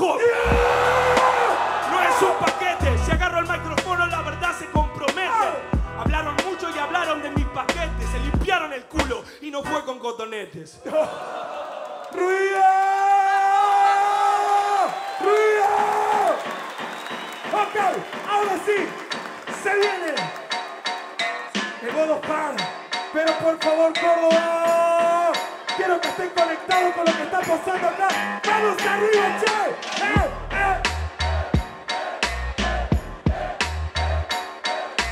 No es un paquete. Si agarro el micrófono, la verdad se compromete. Hablaron mucho y hablaron de mis paquetes. Se limpiaron el culo y no fue con cotonetes. ¡Ruido! ¡Ruido! Ok, ahora sí, se viene el modo par. Pero por favor, Córdoba, conectados con lo que está pasando acá. ¡Vamos arriba, che! ¡Eh, eh!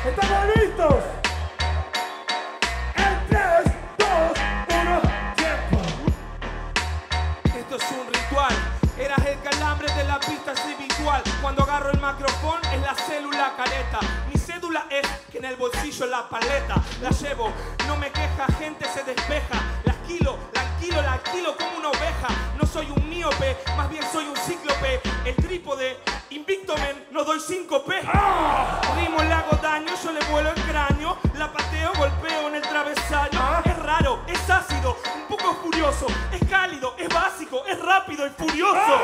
¿Estamos listos? En 3, 2, 1, tiempo. Esto es un ritual. Eras el calambre de la pista es habitual. Cuando agarro el micrófono es la célula careta. Mi cédula es que en el bolsillo la paleta. La llevo, no me queja, gente se despeja. La alquilo, la alquilo, la alquilo como una oveja. No soy un míope, más bien soy un cíclope. El trípode, invicto men, no doy 5 p. Rimo, le hago daño, yo le vuelo el cráneo. La pateo, golpeo en el travesaño. Es raro, es ácido, un poco furioso. Es cálido, es básico, es rápido y furioso.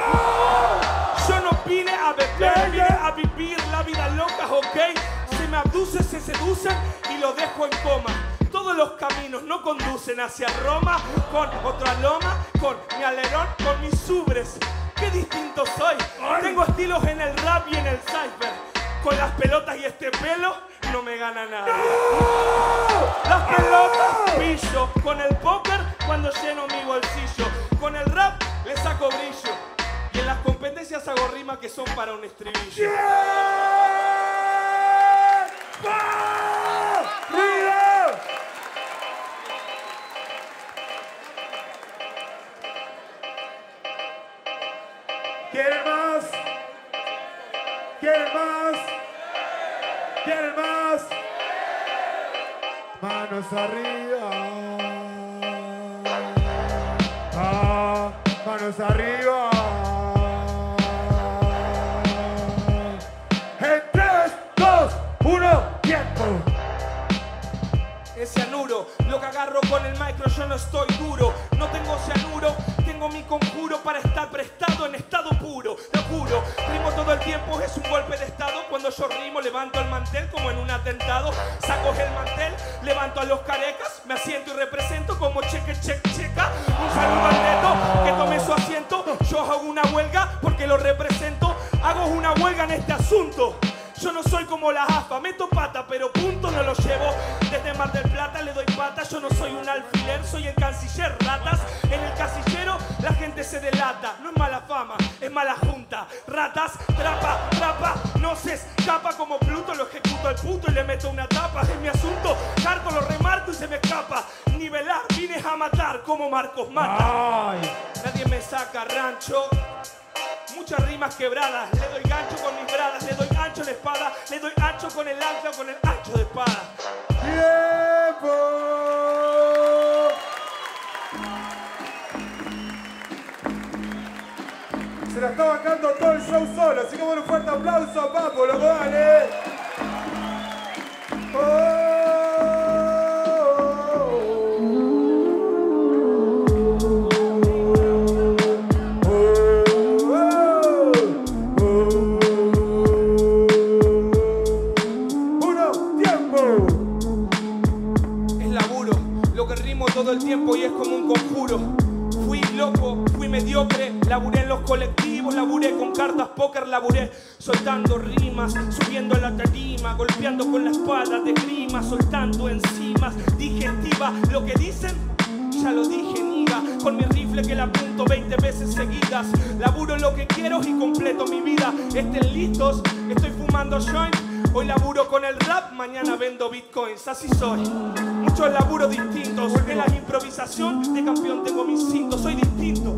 Yo no vine a beber, vine a vivir la vida loca, ok. Se me abduce, se seducen y lo dejo en coma. Todos los caminos no conducen hacia Roma con otra loma, con mi alerón, con mis ubres. Qué distinto soy. Tengo estilos en el rap y en el cypher. Con las pelotas y este pelo no me gana nada. Las pelotas pillo. Con el póker cuando lleno mi bolsillo. Con el rap le saco brillo. Y en las competencias hago rimas que son para un estribillo. ¡Ruido! ¿Quieren más? ¿Quieren más? ¿Quieren más? Manos arriba. Ah, manos arriba. En 3, 2, 1, tiempo. Es cianuro, lo que agarro con el micro yo no estoy duro. No tengo cianuro, tengo mi conjuro para estar prestado en estado puro. Lo juro, rimo todo el tiempo, es un golpe de estado. Cuando yo rimo, levanto el mantel como en un atentado. Saco el mantel, levanto a los carecas, me asiento y represento como cheque, cheque, checa. Un saludo al neto que tome su asiento. Yo hago una huelga porque lo represento. Hago una huelga en este asunto. Yo no soy como la AFA, meto pata, pero punto no lo llevo. Desde Mar del Plata le doy pata, yo no soy un alfiler, soy el canciller ratas. En el casillero la gente se delata, no es mala fama, es mala junta. Ratas, trapa, trapa, no se escapa como Pluto, lo ejecuto al puto y le meto una tapa. Es mi asunto, cargo, lo remarco y se me escapa. Nivelar, vine a matar como Marcos mata. Ay. Nadie me saca rancho. Muchas rimas quebradas, le doy gancho con mis bradas, le doy ancho ancho le doy ancho con el ancla, con el ancho de espada. ¡Tiempo! Se la está bancando todo el show solo, así que bueno, un fuerte aplauso a Papo, loco, dale. El tiempo y es como un conjuro. Fui loco, fui mediocre, laburé en los colectivos, laburé con cartas póker, laburé soltando rimas, subiendo la tarima, golpeando con la espada de grima, soltando enzimas, digestiva, lo que dicen, ya lo dije, niga, con mi rifle que la apunto 20 veces seguidas, laburo lo que quiero y completo mi vida, estén listos, estoy fumando joint, Hoy laburo con el rap, mañana vendo bitcoins, así soy. Muchos laburos distintos, en la improvisación de campeón tengo mi instinto, soy distinto.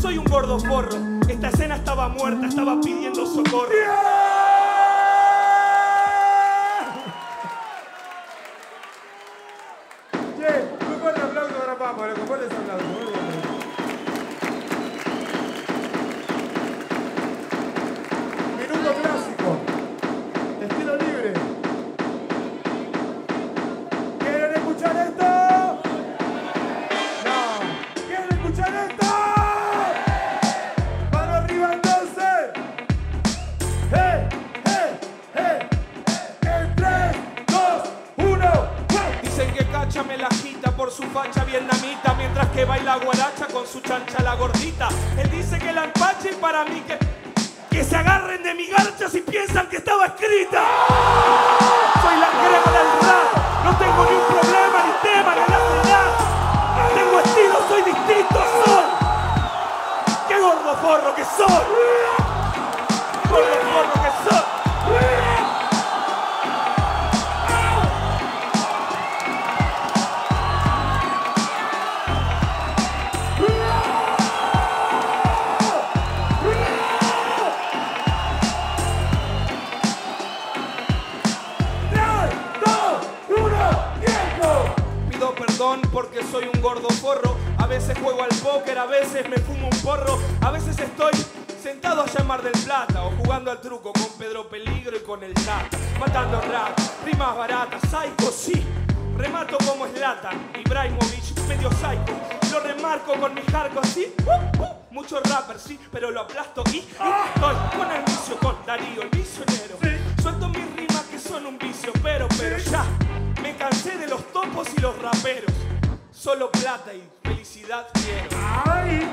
Soy un gordo forro, esta escena estaba muerta, estaba pidiendo socorro. Che, muy fuerte aplauso para Papo, loco, fuerte ese Cacha me la agita por su facha vietnamita Mientras que baila guaracha con su chancha la gordita. Él dice que la empache y para mí que... Que se agarren de mi garcha si piensan que estaba escrita. Soy la crema del rap No tengo ni un problema, ni tema, ni necesidad Tengo estilo, soy distinto, soy. ¡Qué gordo forro que soy! A veces juego al póker, a veces me fumo un porro. A veces estoy sentado allá en Mar del Plata o jugando al truco con Pedro Peligro y con el Tata. Matando rap, rimas baratas, psycho, sí. Remato como Slatan, Ibrahimovic, medio psycho. Lo remarco con mi hardcore, sí. Uh, uh. Muchos rappers, sí, pero lo aplasto y, y estoy con el vicio, con Darío, el visionero. Suelto mis rimas que son un vicio, pero, pero ya. Me cansé de los topos y los raperos. Solo plata y felicidad quiero. ¡Ay!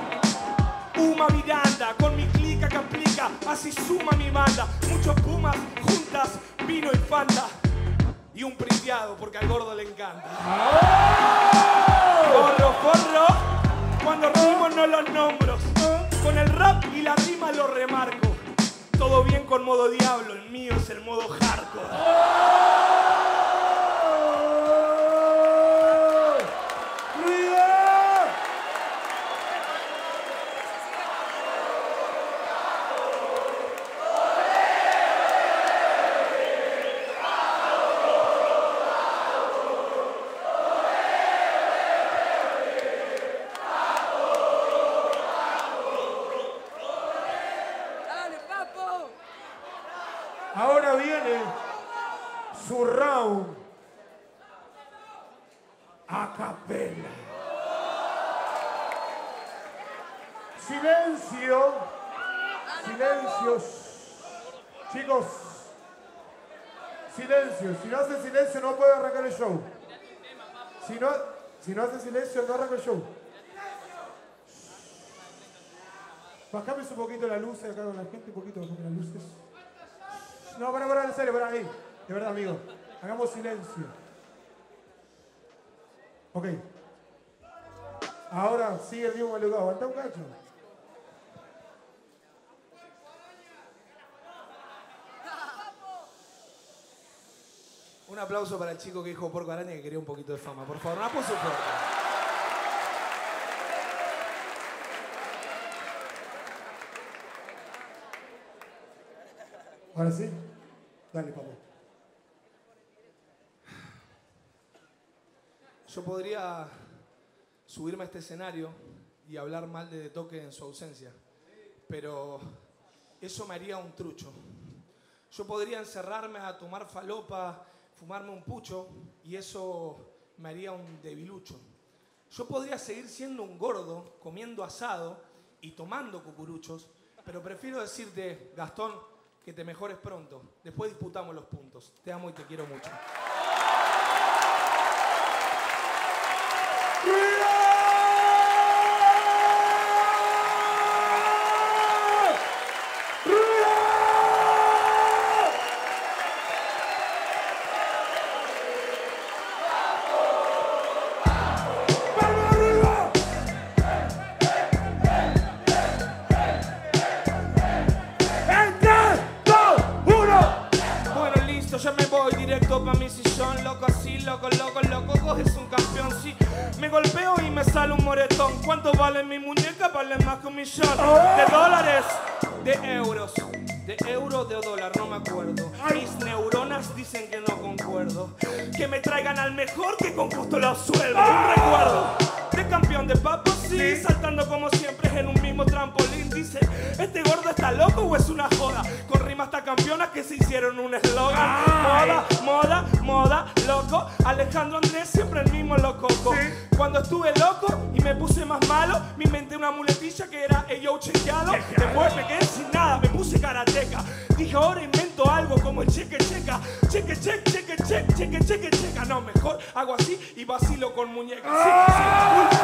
Uma Miranda, con mi clica que aplica, así suma mi banda. Muchos pumas juntas, vino y fanta. Y un priciado, porque al gordo le encanta. Forro, forro, cuando rimo no los nombros. Con el rap y la rima lo remarco. Todo bien con modo diablo, el mío es el modo hardcore. ¡Ruido! ¡Dale, papo! Ahora viene su round a capela. Silencio. Silencio. Chicos. Silencio. Si no hacen silencio no puedo arrancar el show. Si no, si no hacen silencio no arranco el show. Bajame un poquito la luz acá con la gente, un poquito bajame las luces. No, para, para, en serio, para ahí. De verdad, amigo. Hagamos silencio. Ok. Ahora sigue el mismo lugar. Aguanta un cacho. Un aplauso para el chico que dijo Porco Araña que quería un poquito de fama. Por favor, un aplauso fuerte. Ahora sí. Dale, papo. Yo podría subirme a este escenario y hablar mal de De Toque en su ausencia, pero eso me haría un trucho. Yo podría encerrarme a tomar falopa, fumarme un pucho y eso me haría un debilucho. Yo podría seguir siendo un gordo, comiendo asado y tomando cucuruchos, pero prefiero decirte, Gastón, que te mejores pronto. Después disputamos los puntos. Te amo y te quiero mucho. Ya me voy directo pa' mi sillón. Loco, así, loco, loco, loco, coges un campeón, sí. Me golpeo y me sale un moretón. ¿Cuánto vale mi muñeca? Vale más que un millón. De dólares, de euros. De euro, de dólar, no me acuerdo. Mis neuronas dicen que no concuerdo. Que me traigan al mejor que con gusto lo sueldo. Un recuerdo. De campeón de papas, sí, saltando como siempre en un mismo trampolín. Dice, ¿este gordo está loco o es una joda? Con rimas hasta campeonas que se hicieron un eslogan. Moda, moda, moda, loco. Alejandro Andrés siempre el mismo lococo. Cuando estuve loco y me puse más malo, me inventé una muletilla que era yo chequeado. Después me quedé sin nada, me puse karateca. Dije, ahora invento algo como el cheque checa. Cheque cheque, cheque cheque, cheque cheque checa. No, mejor hago así y vacilo con muñecas. Sí, sí,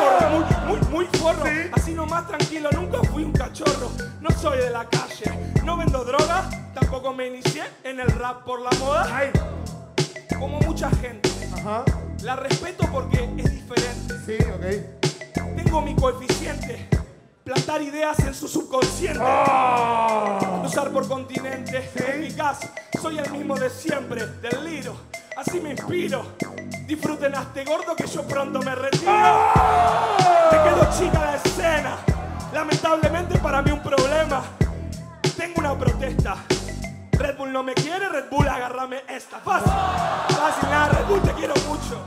muy forro, muy, forro. Así nomás tranquilo, nunca fui un cachorro. No soy de la calle, no vendo droga, tampoco me inicié en el rap por la moda. Ay. Como mucha gente, Ajá. la respeto porque es diferente. Sí, ok. Tengo mi coeficiente, plantar ideas en su subconsciente. Cruzar por continente, eficaz. Soy el mismo de siempre, del liro. Así me inspiro. Disfruten a este gordo que yo pronto me retiro. Me quedo chica la escena. Lamentablemente para mí un problema. Tengo una protesta. Red Bull no me quiere, Red Bull agárrame esta. Fácil, fácil, nada, Red Bull te quiero mucho.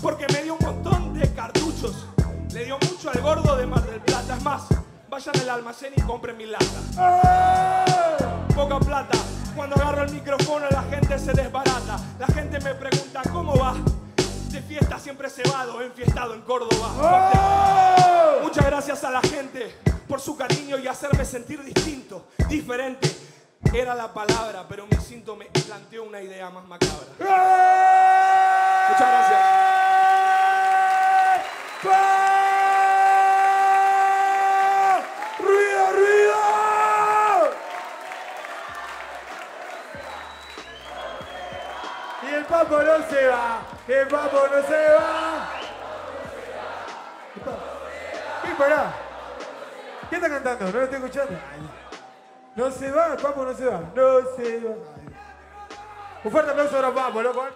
Porque me dio un montón de cartuchos. Le dio mucho al gordo de Mar del Plata. Es más, vayan al almacén y compren mi lata. Poca plata. Cuando agarro el micrófono la gente se desbarata. La gente me pregunta, ¿cómo va? De fiesta siempre cebado, enfiestado en Córdoba. Muchas gracias a la gente por su cariño y hacerme sentir distinto, diferente. Era la palabra, pero mi instinto me planteó una idea más macabra. Muchas gracias. ¡Ruido, el papo no se va. ¿Qué pará? ¿Qué está cantando? No lo estoy escuchando. No se va, el papo no se va. No se va. Un fuerte aplauso para Papo, loco.